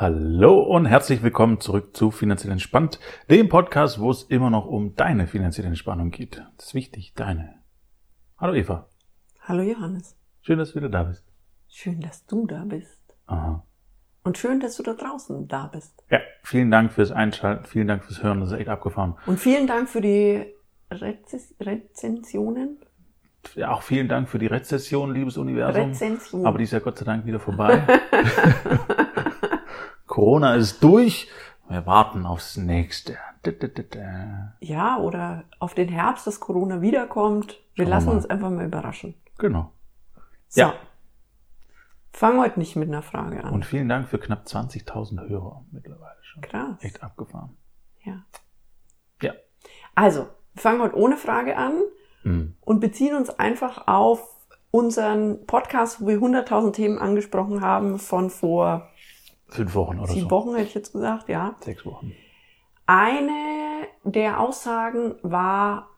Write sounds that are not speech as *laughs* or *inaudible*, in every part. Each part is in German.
Hallo und herzlich willkommen zurück zu Finanziell Entspannt, dem Podcast, wo es immer noch um deine finanzielle Entspannung geht. Das ist wichtig, deine. Hallo Eva. Hallo Johannes. Schön, dass du wieder da bist. Schön, dass du da bist. Aha. Und schön, dass du da draußen da bist. Ja, vielen Dank fürs Einschalten, vielen Dank fürs Hören, das ist echt abgefahren. Und vielen Dank für die Rezis Rezensionen. Ja, auch vielen Dank für die Rezession, liebes Universum. Rezension. Aber die ist ja Gott sei Dank wieder vorbei. *laughs* *laughs* Corona ist durch. Wir warten aufs nächste. ja, oder auf den Herbst, dass Corona wiederkommt. Wir Schauen wir lassen mal. uns einfach mal überraschen. Genau. So. Ja. Fang heute nicht mit einer Frage an. Und vielen Dank für knapp 20.000 Hörer mittlerweile schon. Krass. Echt abgefahren. Ja. Ja. Also, wir fangen heute ohne Frage an Mhm. und beziehen uns einfach auf unseren Podcast, wo wir 100.000 Themen angesprochen haben, von vor Fünf Wochen oder sieben so. Wochen, hätte ich jetzt gesagt, ja. Sechs Wochen. Eine der Aussagen war,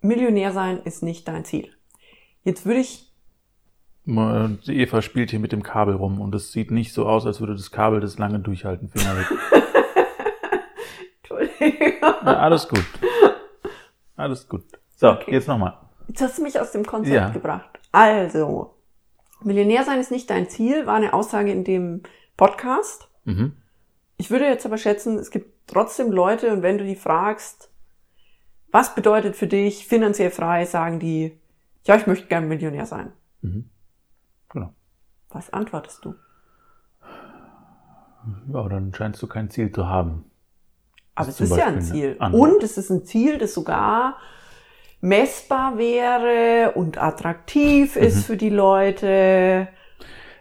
Millionär sein ist nicht dein Ziel. Jetzt würde ich, Die Eva spielt hier mit dem Kabel rum und es sieht nicht so aus, als würde das Kabel das lange durchhalten. Finger weg. *laughs* Entschuldigung, Ja, alles gut. Alles gut. So, Okay. jetzt nochmal. jetzt hast du mich aus dem Konzept Ja. gebracht. Also, Millionär sein ist nicht dein Ziel, war eine Aussage in dem Podcast. Mhm. Ich würde jetzt aber schätzen, es gibt trotzdem Leute und wenn du die fragst, was bedeutet für dich finanziell frei, sagen die, ja, ich möchte gerne Millionär sein. Mhm. Genau. Was antwortest du? Ja, dann scheinst du kein Ziel zu haben. Aber es ist ja ein Ziel. Und es ist ein Ziel, das sogar messbar wäre und attraktiv Mhm. ist für die Leute.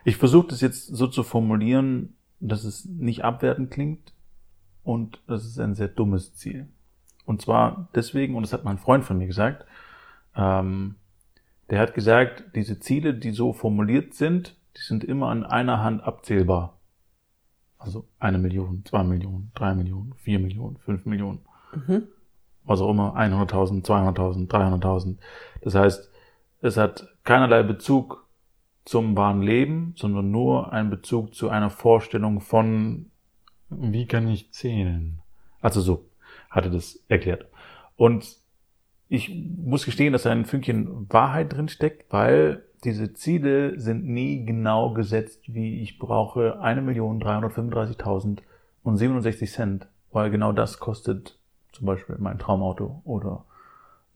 Ich versuche das jetzt so zu formulieren, dass es nicht abwertend klingt und das ist ein sehr dummes Ziel. Und zwar deswegen, und das hat mein Freund von mir gesagt, ähm, der hat gesagt, diese Ziele, die so formuliert sind, die sind immer an einer Hand abzählbar. Also eine Million, zwei Millionen, drei Millionen, vier Millionen, fünf Millionen. Mhm. Was auch immer, 100.000, 200.000, 300.000. Das heißt, es hat keinerlei Bezug zum wahren Leben, sondern nur einen Bezug zu einer Vorstellung von, wie kann ich zählen? Also so hat er das erklärt. Und ich muss gestehen, dass da ein Fünkchen Wahrheit drin steckt, weil diese Ziele sind nie genau gesetzt, wie ich brauche 1.335.000 und 67 Cent, weil genau das kostet zum Beispiel mein Traumauto oder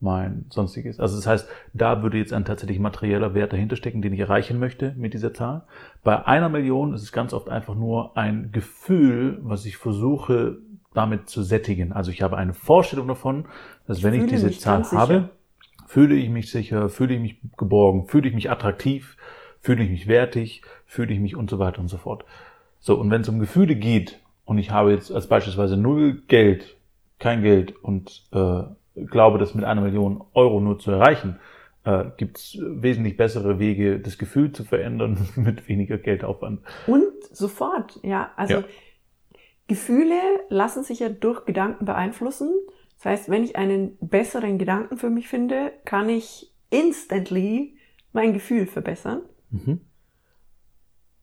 mein sonstiges. Also das heißt, da würde jetzt ein tatsächlich materieller Wert dahinter stecken, den ich erreichen möchte mit dieser Zahl. Bei einer Million ist es ganz oft einfach nur ein Gefühl, was ich versuche damit zu sättigen. Also ich habe eine Vorstellung davon, dass wenn ich diese Zahl ganz sicher. habe, fühle ich mich sicher, fühle ich mich geborgen, fühle ich mich attraktiv, fühle ich mich wertig, fühle ich mich und so weiter und so fort. So, und wenn es um Gefühle geht und ich habe jetzt als beispielsweise null Geld, kein Geld und äh, glaube, das mit einer Million Euro nur zu erreichen, äh, gibt es wesentlich bessere Wege, das Gefühl zu verändern *laughs* mit weniger Geldaufwand. Und sofort, ja. Also Ja. Gefühle lassen sich ja durch Gedanken beeinflussen. Das heißt, wenn ich einen besseren Gedanken für mich finde, kann ich instantly mein Gefühl verbessern. Mhm.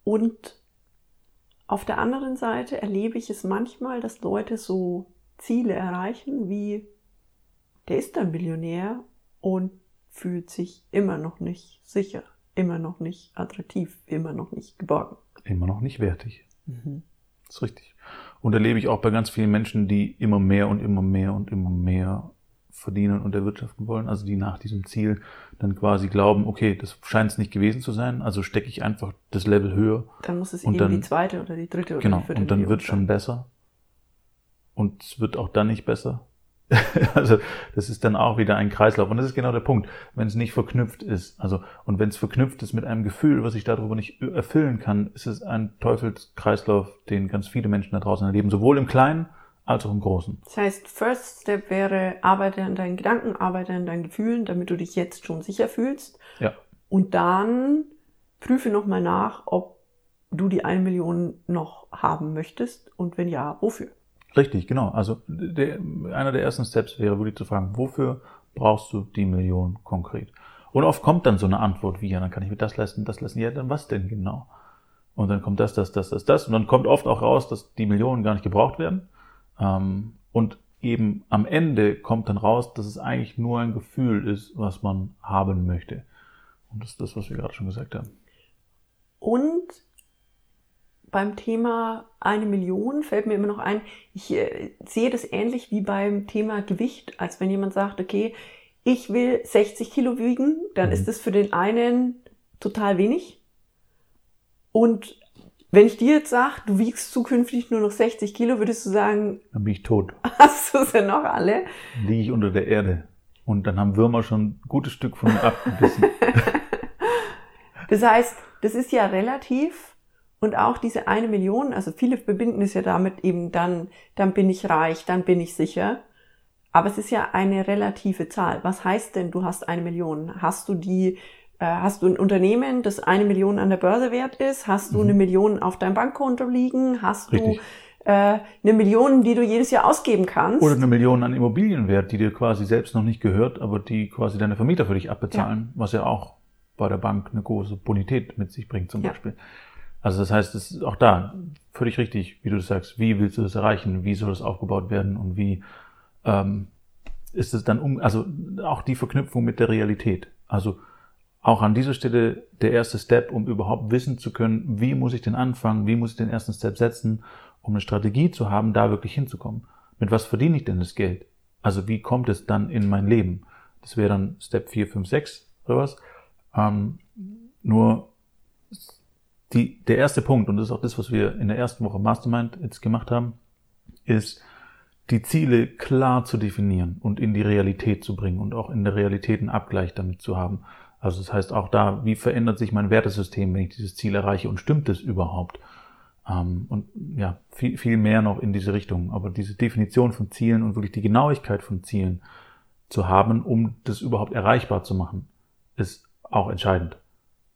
Und auf der anderen Seite erlebe ich es manchmal, dass Leute so Ziele erreichen, wie der ist ein Millionär und fühlt sich immer noch nicht sicher, immer noch nicht attraktiv, immer noch nicht geborgen. Immer noch nicht wertig. Das ist richtig. Und erlebe ich auch bei ganz vielen Menschen, die immer mehr und immer mehr und immer mehr verdienen und erwirtschaften wollen, also die nach diesem Ziel dann quasi glauben, okay, das scheint es nicht gewesen zu sein, also stecke ich einfach das Level höher. Dann muss es eben dann- die zweite oder die dritte oder Genau, die vierte und dann wird schon sein. besser. Und es wird auch dann nicht besser. *laughs* also das ist dann auch wieder ein Kreislauf. Und das ist genau der Punkt, wenn es nicht verknüpft ist. Also und wenn es verknüpft ist mit einem Gefühl, was ich darüber nicht erfüllen kann, ist es ein Teufelskreislauf, den ganz viele Menschen da draußen erleben, sowohl im Kleinen als auch im Großen. Das heißt, First Step wäre, arbeite an deinen Gedanken, arbeite an deinen Gefühlen, damit du dich jetzt schon sicher fühlst. Ja. Und dann prüfe nochmal nach, ob du die eine Million noch haben möchtest und wenn ja, wofür. Richtig, genau. Also der, einer der ersten Steps wäre wirklich zu fragen, wofür brauchst du die Million konkret? Und oft kommt dann so eine Antwort wie, ja, dann kann ich mir das leisten, das leisten. Ja, dann was denn genau? und dann kommt das, das, das, das, das. Und dann kommt oft auch raus, dass die Millionen gar nicht gebraucht werden. Ähm, und eben am Ende kommt dann raus, dass es eigentlich nur ein Gefühl ist, was man haben möchte. Und das ist das, was wir gerade schon gesagt haben. Und beim Thema eine Million fällt mir immer noch ein, ich äh, sehe das ähnlich wie beim Thema Gewicht, als wenn jemand sagt, okay, ich will 60 Kilo wiegen, dann mhm. ist das für den einen total wenig. Und wenn ich dir jetzt sage, du wiegst zukünftig nur noch 60 Kilo, würdest du sagen, dann bin ich tot. *laughs* Hast du sie noch alle? Liege ich unter der Erde. Und dann haben Würmer schon ein gutes Stück von mir abgebissen. *laughs* das heißt, das ist ja relativ und auch diese eine Million, also viele verbinden es ja damit eben dann, dann bin ich reich, dann bin ich sicher. Aber es ist ja eine relative Zahl. Was heißt denn, du hast eine Million? Hast du die, äh, hast du ein Unternehmen, das eine Million an der Börse wert ist? Hast du mhm. eine Million auf deinem Bankkonto liegen? Hast Richtig. du äh, eine Million, die du jedes Jahr ausgeben kannst? Oder eine Million an Immobilienwert, die dir quasi selbst noch nicht gehört, aber die quasi deine Vermieter für dich abbezahlen, ja. was ja auch bei der Bank eine große Bonität mit sich bringt zum ja. Beispiel. Also das heißt, es ist auch da völlig richtig, wie du das sagst. Wie willst du das erreichen? Wie soll das aufgebaut werden? Und wie ähm, ist es dann um, also auch die Verknüpfung mit der Realität. Also auch an dieser Stelle der erste Step, um überhaupt wissen zu können, wie muss ich denn anfangen, wie muss ich den ersten Step setzen, um eine Strategie zu haben, da wirklich hinzukommen. Mit was verdiene ich denn das Geld? Also wie kommt es dann in mein Leben? Das wäre dann Step 4, 5, 6 oder was. Ähm, nur die, der erste Punkt, und das ist auch das, was wir in der ersten Woche Mastermind jetzt gemacht haben, ist, die Ziele klar zu definieren und in die Realität zu bringen und auch in der Realität einen Abgleich damit zu haben. Also das heißt auch da, wie verändert sich mein Wertesystem, wenn ich dieses Ziel erreiche und stimmt es überhaupt? Ähm, und ja, viel, viel mehr noch in diese Richtung. Aber diese Definition von Zielen und wirklich die Genauigkeit von Zielen zu haben, um das überhaupt erreichbar zu machen, ist auch entscheidend.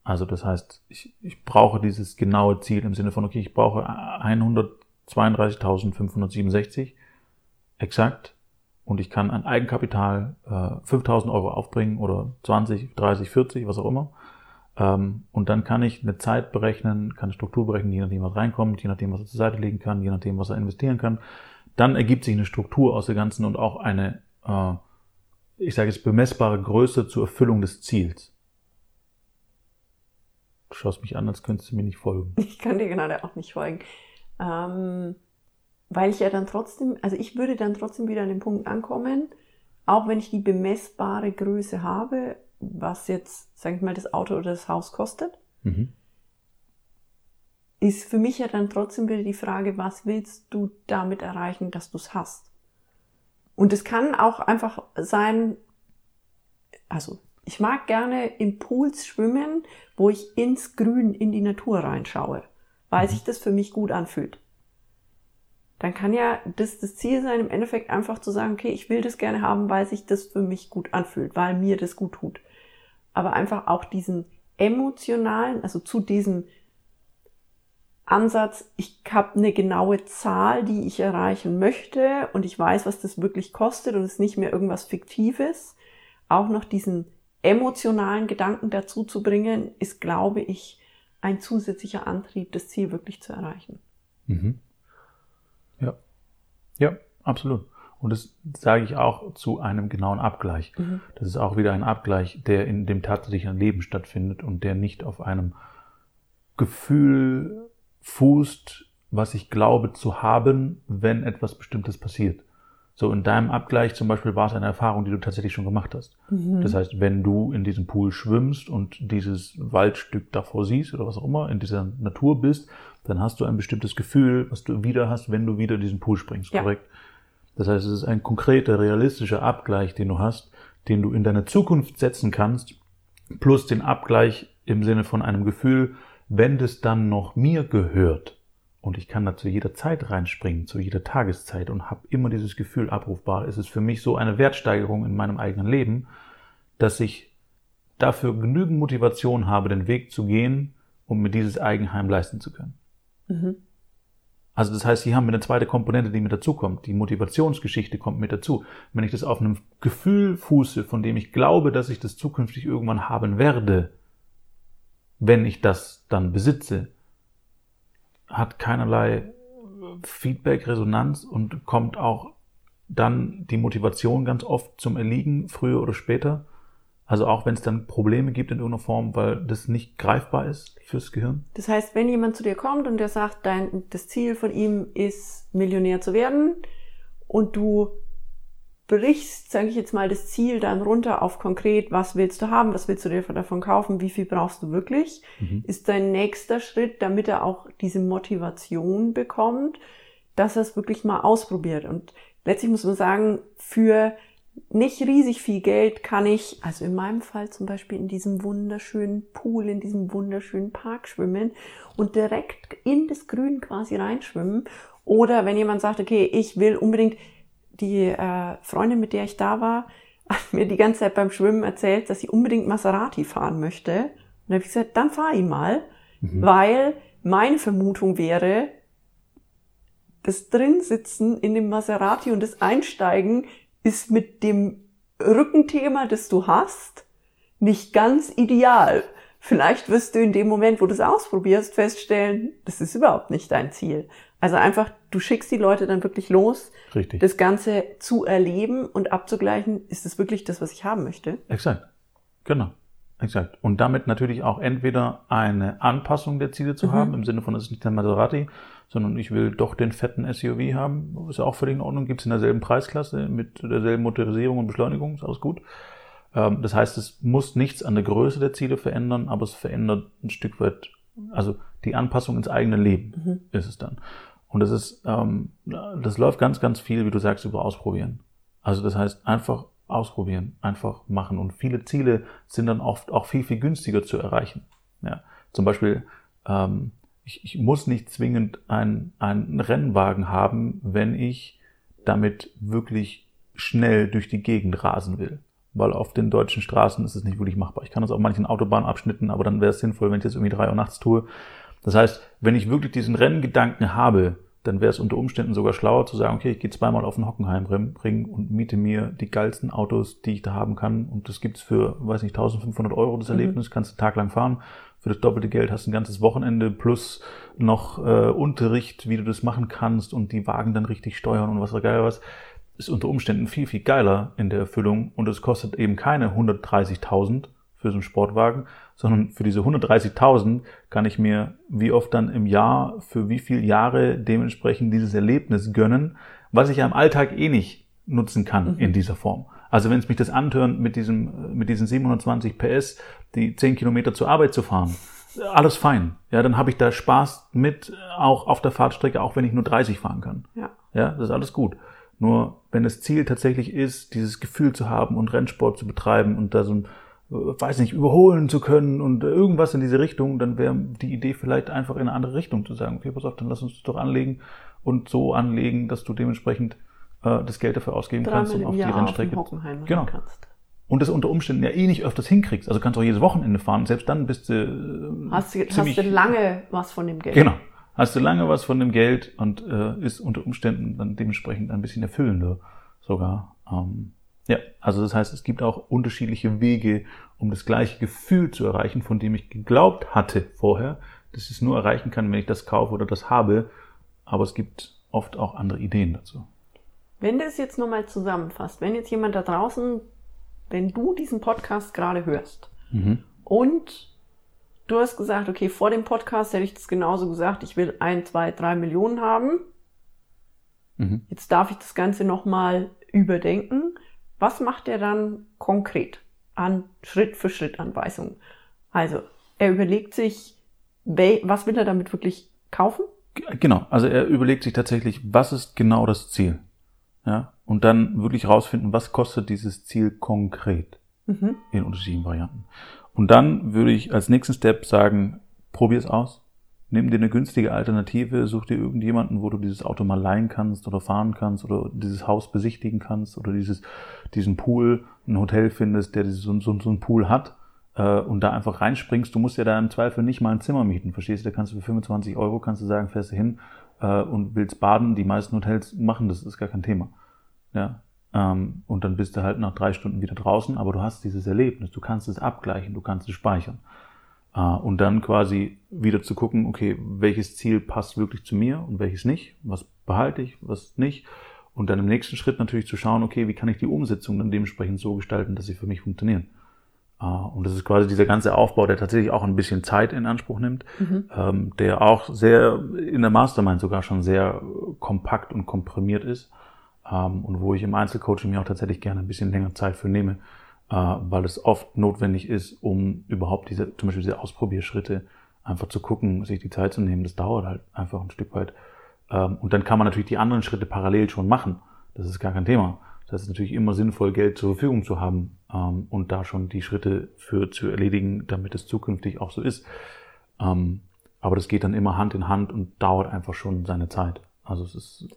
Also das heißt, ich, ich brauche dieses genaue Ziel im Sinne von, okay, ich brauche 132.567 exakt und ich kann ein Eigenkapital äh, 5000 Euro aufbringen oder 20, 30, 40, was auch immer. Ähm, und dann kann ich eine Zeit berechnen, kann eine Struktur berechnen, je nachdem, was reinkommt, je nachdem, was er zur Seite legen kann, je nachdem, was er investieren kann. Dann ergibt sich eine Struktur aus der ganzen und auch eine, äh, ich sage jetzt, bemessbare Größe zur Erfüllung des Ziels. Du schaust mich an, als könntest du mir nicht folgen. *laughs* Ich kann dir gerade auch nicht folgen. Ähm, weil ich ja dann trotzdem, also ich würde dann trotzdem wieder an den Punkt ankommen, auch wenn ich die bemessbare Größe habe, was jetzt, sag ich mal, das Auto oder das Haus kostet, mhm. ist für mich ja dann trotzdem wieder die Frage, was willst du damit erreichen, dass du es hast? Und es kann auch einfach sein, also ich mag gerne in Pools schwimmen, wo ich ins Grün, in die Natur reinschaue, weil mhm. sich das für mich gut anfühlt. Dann kann ja das, das Ziel sein, im Endeffekt einfach zu sagen, okay, ich will das gerne haben, weil sich das für mich gut anfühlt, weil mir das gut tut. Aber einfach auch diesen emotionalen, also zu diesem Ansatz, ich habe eine genaue Zahl, die ich erreichen möchte und ich weiß, was das wirklich kostet und es ist nicht mehr irgendwas Fiktives, auch noch diesen emotionalen Gedanken dazu zu bringen, ist, glaube ich, ein zusätzlicher Antrieb, das Ziel wirklich zu erreichen. Mhm. Ja. Ja, absolut. Und das sage ich auch zu einem genauen Abgleich. Mhm. Das ist auch wieder ein Abgleich, der in dem tatsächlichen Leben stattfindet und der nicht auf einem Gefühl fußt, was ich glaube zu haben, wenn etwas Bestimmtes passiert. So in deinem Abgleich zum Beispiel war es eine Erfahrung, die du tatsächlich schon gemacht hast. Mhm. Das heißt, wenn du in diesem Pool schwimmst und dieses Waldstück davor siehst oder was auch immer, in dieser Natur bist, dann hast du ein bestimmtes Gefühl, was du wieder hast, wenn du wieder in diesen Pool springst, ja. korrekt? Das heißt, es ist ein konkreter, realistischer Abgleich, den du hast, den du in deine Zukunft setzen kannst, plus den Abgleich im Sinne von einem Gefühl, wenn das dann noch mir gehört, und ich kann da zu jeder Zeit reinspringen, zu jeder Tageszeit und habe immer dieses Gefühl abrufbar. Es ist für mich so eine Wertsteigerung in meinem eigenen Leben, dass ich dafür genügend Motivation habe, den Weg zu gehen, um mir dieses Eigenheim leisten zu können. Mhm. Also das heißt, hier haben wir eine zweite Komponente, die mit dazukommt. Die Motivationsgeschichte kommt mit dazu. Wenn ich das auf einem Gefühl fuße, von dem ich glaube, dass ich das zukünftig irgendwann haben werde, wenn ich das dann besitze, hat keinerlei Feedback, Resonanz und kommt auch dann die Motivation ganz oft zum Erliegen, früher oder später. Also auch wenn es dann Probleme gibt in irgendeiner Form, weil das nicht greifbar ist fürs Gehirn. Das heißt, wenn jemand zu dir kommt und der sagt, dein, das Ziel von ihm ist, Millionär zu werden und du brichst, sage ich jetzt mal, das Ziel dann runter auf konkret, was willst du haben, was willst du dir davon kaufen, wie viel brauchst du wirklich, mhm. ist dein nächster Schritt, damit er auch diese Motivation bekommt, dass er es wirklich mal ausprobiert. Und letztlich muss man sagen, für nicht riesig viel Geld kann ich, also in meinem Fall zum Beispiel in diesem wunderschönen Pool, in diesem wunderschönen Park schwimmen und direkt in das Grün quasi reinschwimmen. Oder wenn jemand sagt, okay, ich will unbedingt, die äh, Freundin, mit der ich da war, hat mir die ganze Zeit beim Schwimmen erzählt, dass sie unbedingt Maserati fahren möchte. Und dann habe ich gesagt, dann fahr ihn mal, mhm. weil meine Vermutung wäre, das Drinsitzen in dem Maserati und das Einsteigen ist mit dem Rückenthema, das du hast, nicht ganz ideal. Vielleicht wirst du in dem Moment, wo du es ausprobierst, feststellen, das ist überhaupt nicht dein Ziel. Also einfach, du schickst die Leute dann wirklich los, Richtig. das Ganze zu erleben und abzugleichen, ist es wirklich das, was ich haben möchte? Exakt. Genau. Exakt. Und damit natürlich auch entweder eine Anpassung der Ziele zu mhm. haben, im Sinne von, es ist nicht der Maserati, sondern ich will doch den fetten SUV haben. Ist ja auch völlig in Ordnung. Gibt es in derselben Preisklasse mit derselben Motorisierung und Beschleunigung. Ist alles gut. Ähm, das heißt, es muss nichts an der Größe der Ziele verändern, aber es verändert ein Stück weit, also die Anpassung ins eigene Leben mhm. ist es dann. Und das ist, ähm, das läuft ganz, ganz viel, wie du sagst, über Ausprobieren. Also das heißt, einfach ausprobieren, einfach machen. Und viele Ziele sind dann oft auch viel, viel günstiger zu erreichen. Ja, zum Beispiel, ähm, ich, ich muss nicht zwingend einen, einen Rennwagen haben, wenn ich damit wirklich schnell durch die Gegend rasen will. Weil auf den deutschen Straßen ist es nicht wirklich machbar. Ich kann das auf manchen Autobahnabschnitten, aber dann wäre es sinnvoll, wenn ich das irgendwie drei Uhr nachts tue. Das heißt, wenn ich wirklich diesen Renngedanken habe, dann wäre es unter Umständen sogar schlauer zu sagen, okay, ich gehe zweimal auf den Hockenheimring und miete mir die geilsten Autos, die ich da haben kann. Und das gibt's für, weiß nicht, 1500 Euro das mhm. Erlebnis, mhm. kannst du einen Tag lang fahren für das doppelte Geld hast du ein ganzes Wochenende plus noch äh, Unterricht, wie du das machen kannst und die Wagen dann richtig steuern und was da geil was. Ist unter Umständen viel, viel geiler in der Erfüllung und es kostet eben keine 130.000 für so einen Sportwagen, sondern für diese 130.000 kann ich mir wie oft dann im Jahr für wie viele Jahre dementsprechend dieses Erlebnis gönnen, was ich ja im Alltag eh nicht nutzen kann mhm. in dieser Form. Also wenn es mich das anhört, mit diesem, mit diesen 720 PS, die 10 Kilometer zur Arbeit zu fahren, alles fein. Ja, dann habe ich da Spaß mit, auch auf der Fahrtstrecke, auch wenn ich nur 30 fahren kann. Ja. Ja, das ist alles gut. Nur wenn das Ziel tatsächlich ist, dieses Gefühl zu haben und Rennsport zu betreiben und da so ein, weiß nicht, überholen zu können und irgendwas in diese Richtung, dann wäre die Idee vielleicht einfach in eine andere Richtung zu sagen, okay, pass auf, dann lass uns das doch anlegen und so anlegen, dass du dementsprechend äh, das Geld dafür ausgeben Dreimal kannst und auf die Jahr Rennstrecke. Auf genau. Kannst. Und das unter Umständen ja eh nicht öfters hinkriegst. Also kannst du auch jedes Wochenende fahren. Selbst dann bist du. Äh, hast, du hast du lange was von dem Geld. Genau. Hast du lange was von dem Geld und äh, ist unter Umständen dann dementsprechend ein bisschen erfüllender sogar. Ähm, ja, also das heißt, es gibt auch unterschiedliche Wege, um das gleiche Gefühl zu erreichen, von dem ich geglaubt hatte vorher, dass ich es nur erreichen kann, wenn ich das kaufe oder das habe. Aber es gibt oft auch andere Ideen dazu. Wenn du es jetzt nochmal zusammenfasst, wenn jetzt jemand da draußen, wenn du diesen Podcast gerade hörst mhm. und du hast gesagt, okay, vor dem Podcast hätte ich das genauso gesagt, ich will ein, zwei, drei Millionen haben. Mhm. Jetzt darf ich das Ganze nochmal überdenken. Was macht er dann konkret an Schritt für Schritt Anweisungen? Also, er überlegt sich, was will er damit wirklich kaufen? Genau, also er überlegt sich tatsächlich, was ist genau das Ziel? Ja, und dann wirklich rausfinden, was kostet dieses Ziel konkret mhm. in unterschiedlichen Varianten. Und dann würde ich als nächsten Step sagen, probier es aus. Nimm dir eine günstige Alternative, such dir irgendjemanden, wo du dieses Auto mal leihen kannst oder fahren kannst oder dieses Haus besichtigen kannst oder dieses, diesen Pool, ein Hotel findest, der so, so, so einen Pool hat äh, und da einfach reinspringst. Du musst ja da im Zweifel nicht mal ein Zimmer mieten, verstehst du? Da kannst du für 25 Euro, kannst du sagen, fährst du hin, äh, und willst baden, die meisten Hotels machen das, ist gar kein Thema. Ja. Ähm, und dann bist du halt nach drei Stunden wieder draußen, aber du hast dieses Erlebnis, du kannst es abgleichen, du kannst es speichern. Äh, und dann quasi wieder zu gucken, okay, welches Ziel passt wirklich zu mir und welches nicht, was behalte ich, was nicht. Und dann im nächsten Schritt natürlich zu schauen, okay, wie kann ich die Umsetzung dann dementsprechend so gestalten, dass sie für mich funktionieren. Äh, und das ist quasi dieser ganze Aufbau, der tatsächlich auch ein bisschen Zeit in Anspruch nimmt, mhm. Ähm, der auch sehr in der Mastermind sogar schon sehr kompakt und komprimiert ist. Ähm, und wo ich im Einzelcoaching mir auch tatsächlich gerne ein bisschen länger Zeit für nehme, weil es oft notwendig ist, um überhaupt diese, zum Beispiel diese Ausprobierschritte einfach zu gucken, sich die Zeit zu nehmen. Das dauert halt einfach ein Stück weit. Ähm, und dann kann man natürlich die anderen Schritte parallel schon machen. Das ist gar kein Thema. Das ist natürlich immer sinnvoll, Geld zur Verfügung zu haben ähm, und da schon die Schritte für zu erledigen, damit es zukünftig auch so ist. Ähm, aber das geht dann immer Hand in Hand und dauert einfach schon seine Zeit. Also es ist,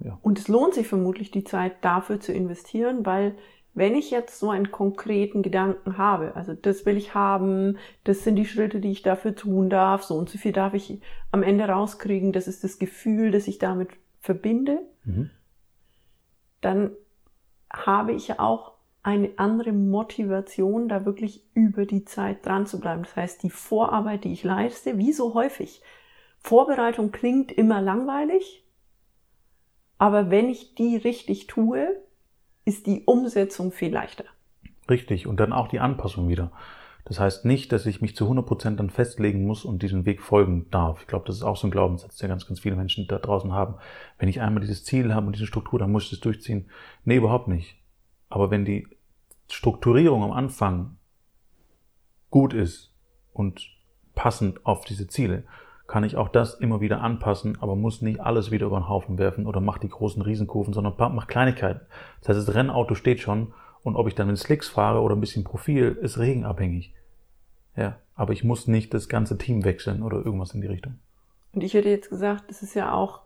ja. Und es lohnt sich vermutlich, die Zeit dafür zu investieren, weil wenn ich jetzt so einen konkreten Gedanken habe, also das will ich haben, das sind die Schritte, die ich dafür tun darf, so und so viel darf ich am Ende rauskriegen, das ist das Gefühl, das ich damit verbinde, mhm. dann habe ich auch eine andere Motivation, da wirklich über die Zeit dran zu bleiben. Das heißt, die Vorarbeit, die ich leiste, wie so häufig. Vorbereitung klingt immer langweilig, aber wenn ich die richtig tue, ist die Umsetzung viel leichter. Richtig. Und dann auch die Anpassung wieder. Das heißt nicht, dass ich mich zu 100 Prozent dann festlegen muss und diesen Weg folgen darf. Ich glaube, das ist auch so ein Glaubenssatz, der ganz, ganz viele Menschen da draußen haben. Wenn ich einmal dieses Ziel habe und diese Struktur, dann muss ich das durchziehen. Nee, überhaupt nicht. Aber wenn die Strukturierung am Anfang gut ist und passend auf diese Ziele, kann ich auch das immer wieder anpassen, aber muss nicht alles wieder über den Haufen werfen oder macht die großen Riesenkurven, sondern macht Kleinigkeiten. Das heißt, das Rennauto steht schon und ob ich dann mit Slicks fahre oder ein bisschen Profil, ist regenabhängig. Ja, aber ich muss nicht das ganze Team wechseln oder irgendwas in die Richtung. Und ich hätte jetzt gesagt, das ist ja auch,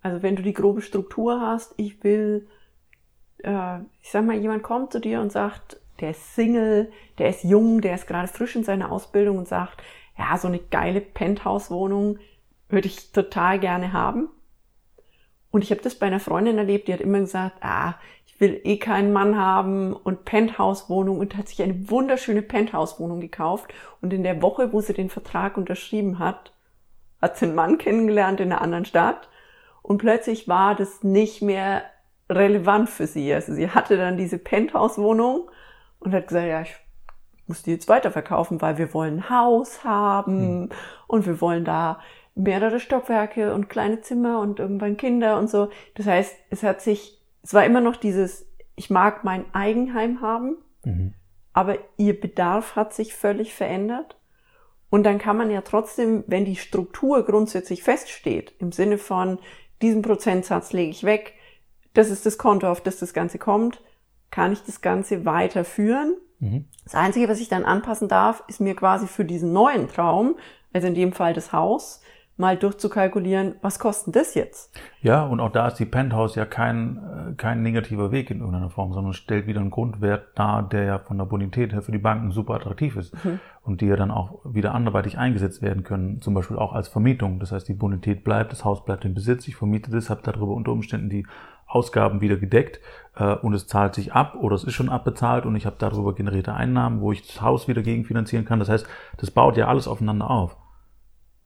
also wenn du die grobe Struktur hast, ich will, äh, ich sag mal, jemand kommt zu dir und sagt, der ist Single, der ist jung, der ist gerade frisch in seiner Ausbildung und sagt, ja, so eine geile Penthouse-Wohnung würde ich total gerne haben. Und ich habe das bei einer Freundin erlebt, die hat immer gesagt, ah, ich will eh keinen Mann haben und Penthouse-Wohnung und hat sich eine wunderschöne Penthouse-Wohnung gekauft. Und in der Woche, wo sie den Vertrag unterschrieben hat, hat sie einen Mann kennengelernt in einer anderen Stadt. Und plötzlich war das nicht mehr relevant für sie. Also sie hatte dann diese Penthouse-Wohnung und hat gesagt, ja, ich muss die jetzt weiterverkaufen, weil wir wollen ein Haus haben hm. und wir wollen da mehrere Stockwerke und kleine Zimmer und irgendwann Kinder und so. Das heißt, es hat sich, es war immer noch dieses, ich mag mein Eigenheim haben, mhm. aber ihr Bedarf hat sich völlig verändert. Und dann kann man ja trotzdem, wenn die Struktur grundsätzlich feststeht, im Sinne von, diesen Prozentsatz lege ich weg, das ist das Konto, auf das das Ganze kommt, kann ich das Ganze weiterführen Mhm. Das Einzige, was ich dann anpassen darf, ist mir quasi für diesen neuen Traum, also in dem Fall das Haus, mal durchzukalkulieren, was kostet das jetzt? Ja, und auch da ist die Penthouse ja kein, äh, kein negativer Weg in irgendeiner Form, sondern stellt wieder einen Grundwert dar, der ja von der Bonität her für die Banken super attraktiv ist mhm. und die ja dann auch wieder anderweitig eingesetzt werden können, zum Beispiel auch als Vermietung. Das heißt, die Bonität bleibt, das Haus bleibt in Besitz, ich vermiete das, habe darüber unter Umständen die Ausgaben wieder gedeckt äh, und es zahlt sich ab oder es ist schon abbezahlt und ich habe darüber generierte Einnahmen, wo ich das Haus wieder gegenfinanzieren kann. Das heißt, das baut ja alles aufeinander auf.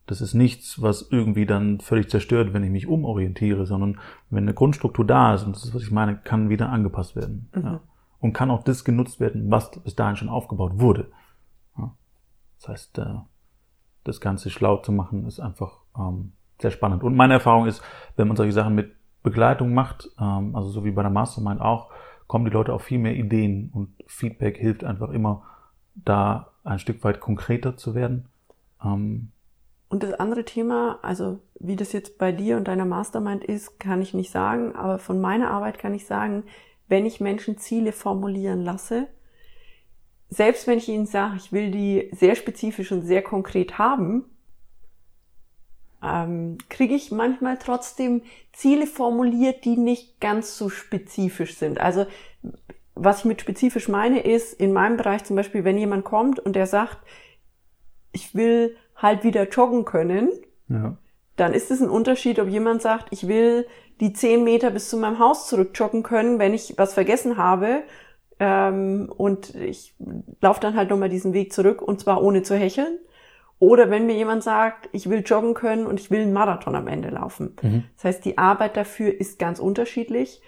Das ist nichts, was irgendwie dann völlig zerstört, wenn ich mich umorientiere, sondern wenn eine Grundstruktur da ist, und das ist, was ich meine, kann wieder angepasst werden. Mhm. Ja. Und kann auch das genutzt werden, was bis dahin schon aufgebaut wurde. Ja. Das heißt, äh, das Ganze schlau zu machen, ist einfach ähm, sehr spannend. Und meine Erfahrung ist, wenn man solche Sachen mit Begleitung macht, ähm, also so wie bei der Mastermind auch, kommen die Leute auf viel mehr Ideen und Feedback hilft einfach immer, da ein Stück weit konkreter zu werden. Ähm, und das andere Thema, also wie das jetzt bei dir und deiner Mastermind ist, kann ich nicht sagen, aber von meiner Arbeit kann ich sagen, wenn ich Menschen Ziele formulieren lasse, selbst wenn ich ihnen sage, ich will die sehr spezifisch und sehr konkret haben, ähm, kriege ich manchmal trotzdem Ziele formuliert, die nicht ganz so spezifisch sind. Also was ich mit spezifisch meine, ist in meinem Bereich zum Beispiel, wenn jemand kommt und der sagt, ich will halt wieder joggen können, ja. dann ist es ein Unterschied, ob jemand sagt, ich will die zehn Meter bis zu meinem Haus zurück joggen können, wenn ich was vergessen habe ähm, und ich laufe dann halt nochmal diesen Weg zurück und zwar ohne zu hecheln Oder wenn mir jemand sagt, ich will joggen können und ich will einen Marathon am Ende laufen. Mhm. Das heißt, die Arbeit dafür ist ganz unterschiedlich.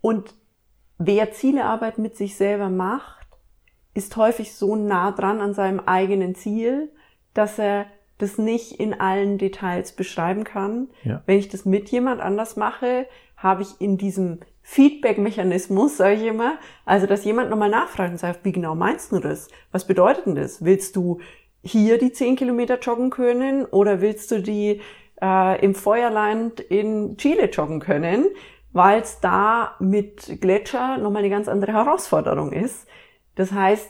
Und wer Zielearbeit mit sich selber macht, ist häufig so nah dran an seinem eigenen Ziel, dass er das nicht in allen Details beschreiben kann. Ja. Wenn ich das mit jemand anders mache, habe ich in diesem Feedback-Mechanismus, sage ich immer, also dass jemand nochmal nachfragt und sagt, wie genau meinst du das? Was bedeutet denn das? Willst du hier die 10 Kilometer joggen können oder willst du die äh, im Feuerland in Chile joggen können? Weil es da mit Gletscher nochmal eine ganz andere Herausforderung ist. Das heißt,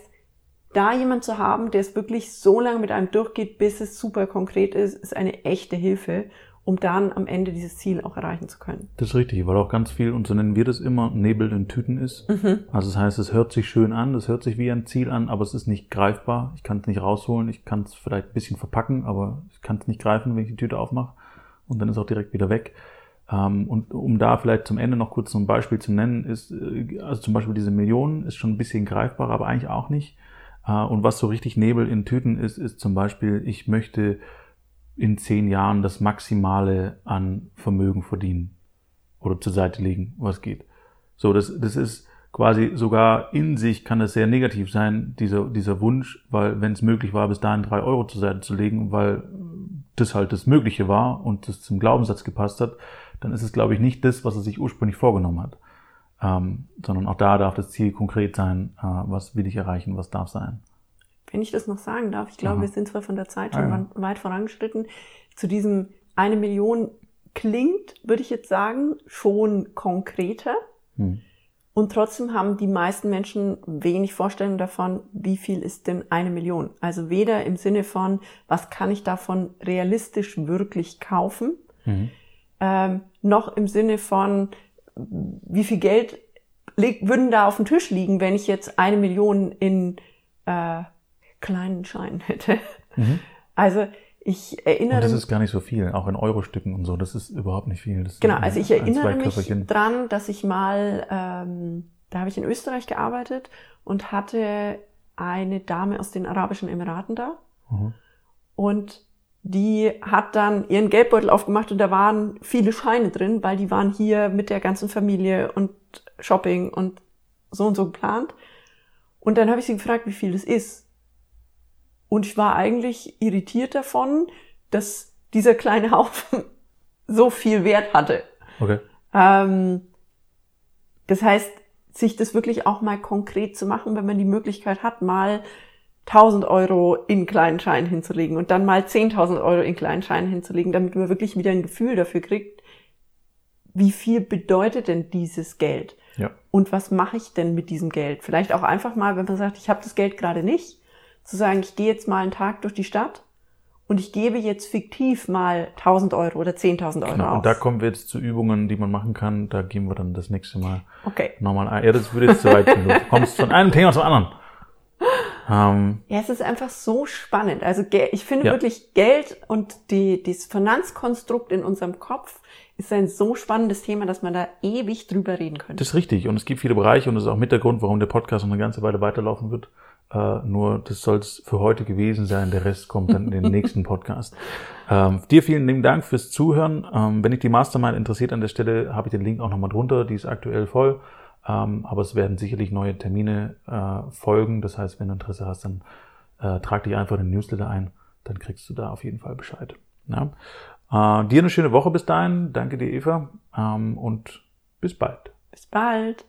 da jemand zu haben, der es wirklich so lange mit einem durchgeht, bis es super konkret ist, ist eine echte Hilfe, um dann am Ende dieses Ziel auch erreichen zu können. Das ist richtig, weil auch ganz viel, und so nennen wir das immer, Nebel in Tüten ist. Mhm. Also das heißt, es hört sich schön an, es hört sich wie ein Ziel an, aber es ist nicht greifbar. Ich kann es nicht rausholen, ich kann es vielleicht ein bisschen verpacken, aber ich kann es nicht greifen, wenn ich die Tüte aufmache. Und dann ist auch direkt wieder weg. Ähm, und um da vielleicht zum Ende noch kurz so ein Beispiel zu nennen, ist, äh, also zum Beispiel diese Millionen ist schon ein bisschen greifbar, aber eigentlich auch nicht. Äh, Und was so richtig Nebel in Tüten ist, ist zum Beispiel, ich möchte in zehn Jahren das Maximale an Vermögen verdienen oder zur Seite legen, was geht. So, das, das ist quasi sogar in sich kann das sehr negativ sein, dieser, dieser Wunsch, weil wenn es möglich war, bis dahin drei Euro zur Seite zu legen, weil das halt das Mögliche war und das zum Glaubenssatz gepasst hat, dann ist es, glaube ich, nicht das, was er sich ursprünglich vorgenommen hat. Ähm, sondern auch da darf das Ziel konkret sein, äh, was will ich erreichen, was darf sein. Wenn ich das noch sagen darf, ich glaube, Aha. wir sind zwar von der Zeit schon Ah, ja. weit vorangeschritten. Zu diesem eine Million klingt, würde ich jetzt sagen, schon konkreter. Hm. Und trotzdem haben die meisten Menschen wenig Vorstellung davon, wie viel ist denn eine Million. Also weder im Sinne von, was kann ich davon realistisch wirklich kaufen, Mhm. ähm, noch im Sinne von, wie viel Geld würden da auf dem Tisch liegen, wenn ich jetzt eine Million in äh, kleinen Scheinen hätte. Mhm. Also ich erinnere Und das mich, ist gar nicht so viel, auch in Euro-Stücken und so, das ist überhaupt nicht viel. Das genau, also ich erinnere mich dran, dass ich mal, ähm, da habe ich in Österreich gearbeitet und hatte eine Dame aus den Arabischen Emiraten da. Mhm. Und die hat dann ihren Geldbeutel aufgemacht und da waren viele Scheine drin, weil die waren hier mit der ganzen Familie und Shopping und so und so geplant. Und dann habe ich sie gefragt, wie viel das ist. Und ich war eigentlich irritiert davon, dass dieser kleine Haufen *laughs* so viel Wert hatte. Okay. Ähm, das heißt, sich das wirklich auch mal konkret zu machen, wenn man die Möglichkeit hat, mal 1000 Euro in kleinen Scheinen hinzulegen und dann mal 10.000 Euro in kleinen Scheinen hinzulegen, damit man wirklich wieder ein Gefühl dafür kriegt, wie viel bedeutet denn dieses Geld? Ja. Und was mache ich denn mit diesem Geld? Vielleicht auch einfach mal, wenn man sagt, ich habe das Geld gerade nicht, zu sagen, ich gehe jetzt mal einen Tag durch die Stadt und ich gebe jetzt fiktiv mal 1000 Euro oder 10.000 Euro Genau. aus. Und da kommen wir jetzt zu Übungen, die man machen kann. Da gehen wir dann das nächste Mal okay. nochmal ein. Ja, das würde jetzt zu weit gehen. Du kommst von einem Thema zum anderen. Ähm, Ja, es ist einfach so spannend. Also ich finde Ja. wirklich Geld und die, das Finanzkonstrukt in unserem Kopf ist ein so spannendes Thema, dass man da ewig drüber reden könnte. das ist richtig. Und es gibt viele Bereiche und das ist auch mit der Grund, warum der Podcast noch eine ganze Weile weiterlaufen wird. Äh, nur das soll es für heute gewesen sein. Der Rest kommt dann in den nächsten Podcast. Ähm, dir vielen lieben Dank fürs Zuhören. Ähm, wenn dich die Mastermind interessiert an der Stelle, habe ich den Link auch nochmal drunter. Die ist aktuell voll. Ähm, aber es werden sicherlich neue Termine äh, folgen. Das heißt, wenn du Interesse hast, dann äh, trag dich einfach in den Newsletter ein. Dann kriegst du da auf jeden Fall Bescheid. Ja? Äh, dir eine schöne Woche bis dahin. Danke dir, Eva. Ähm, und bis bald. Bis bald.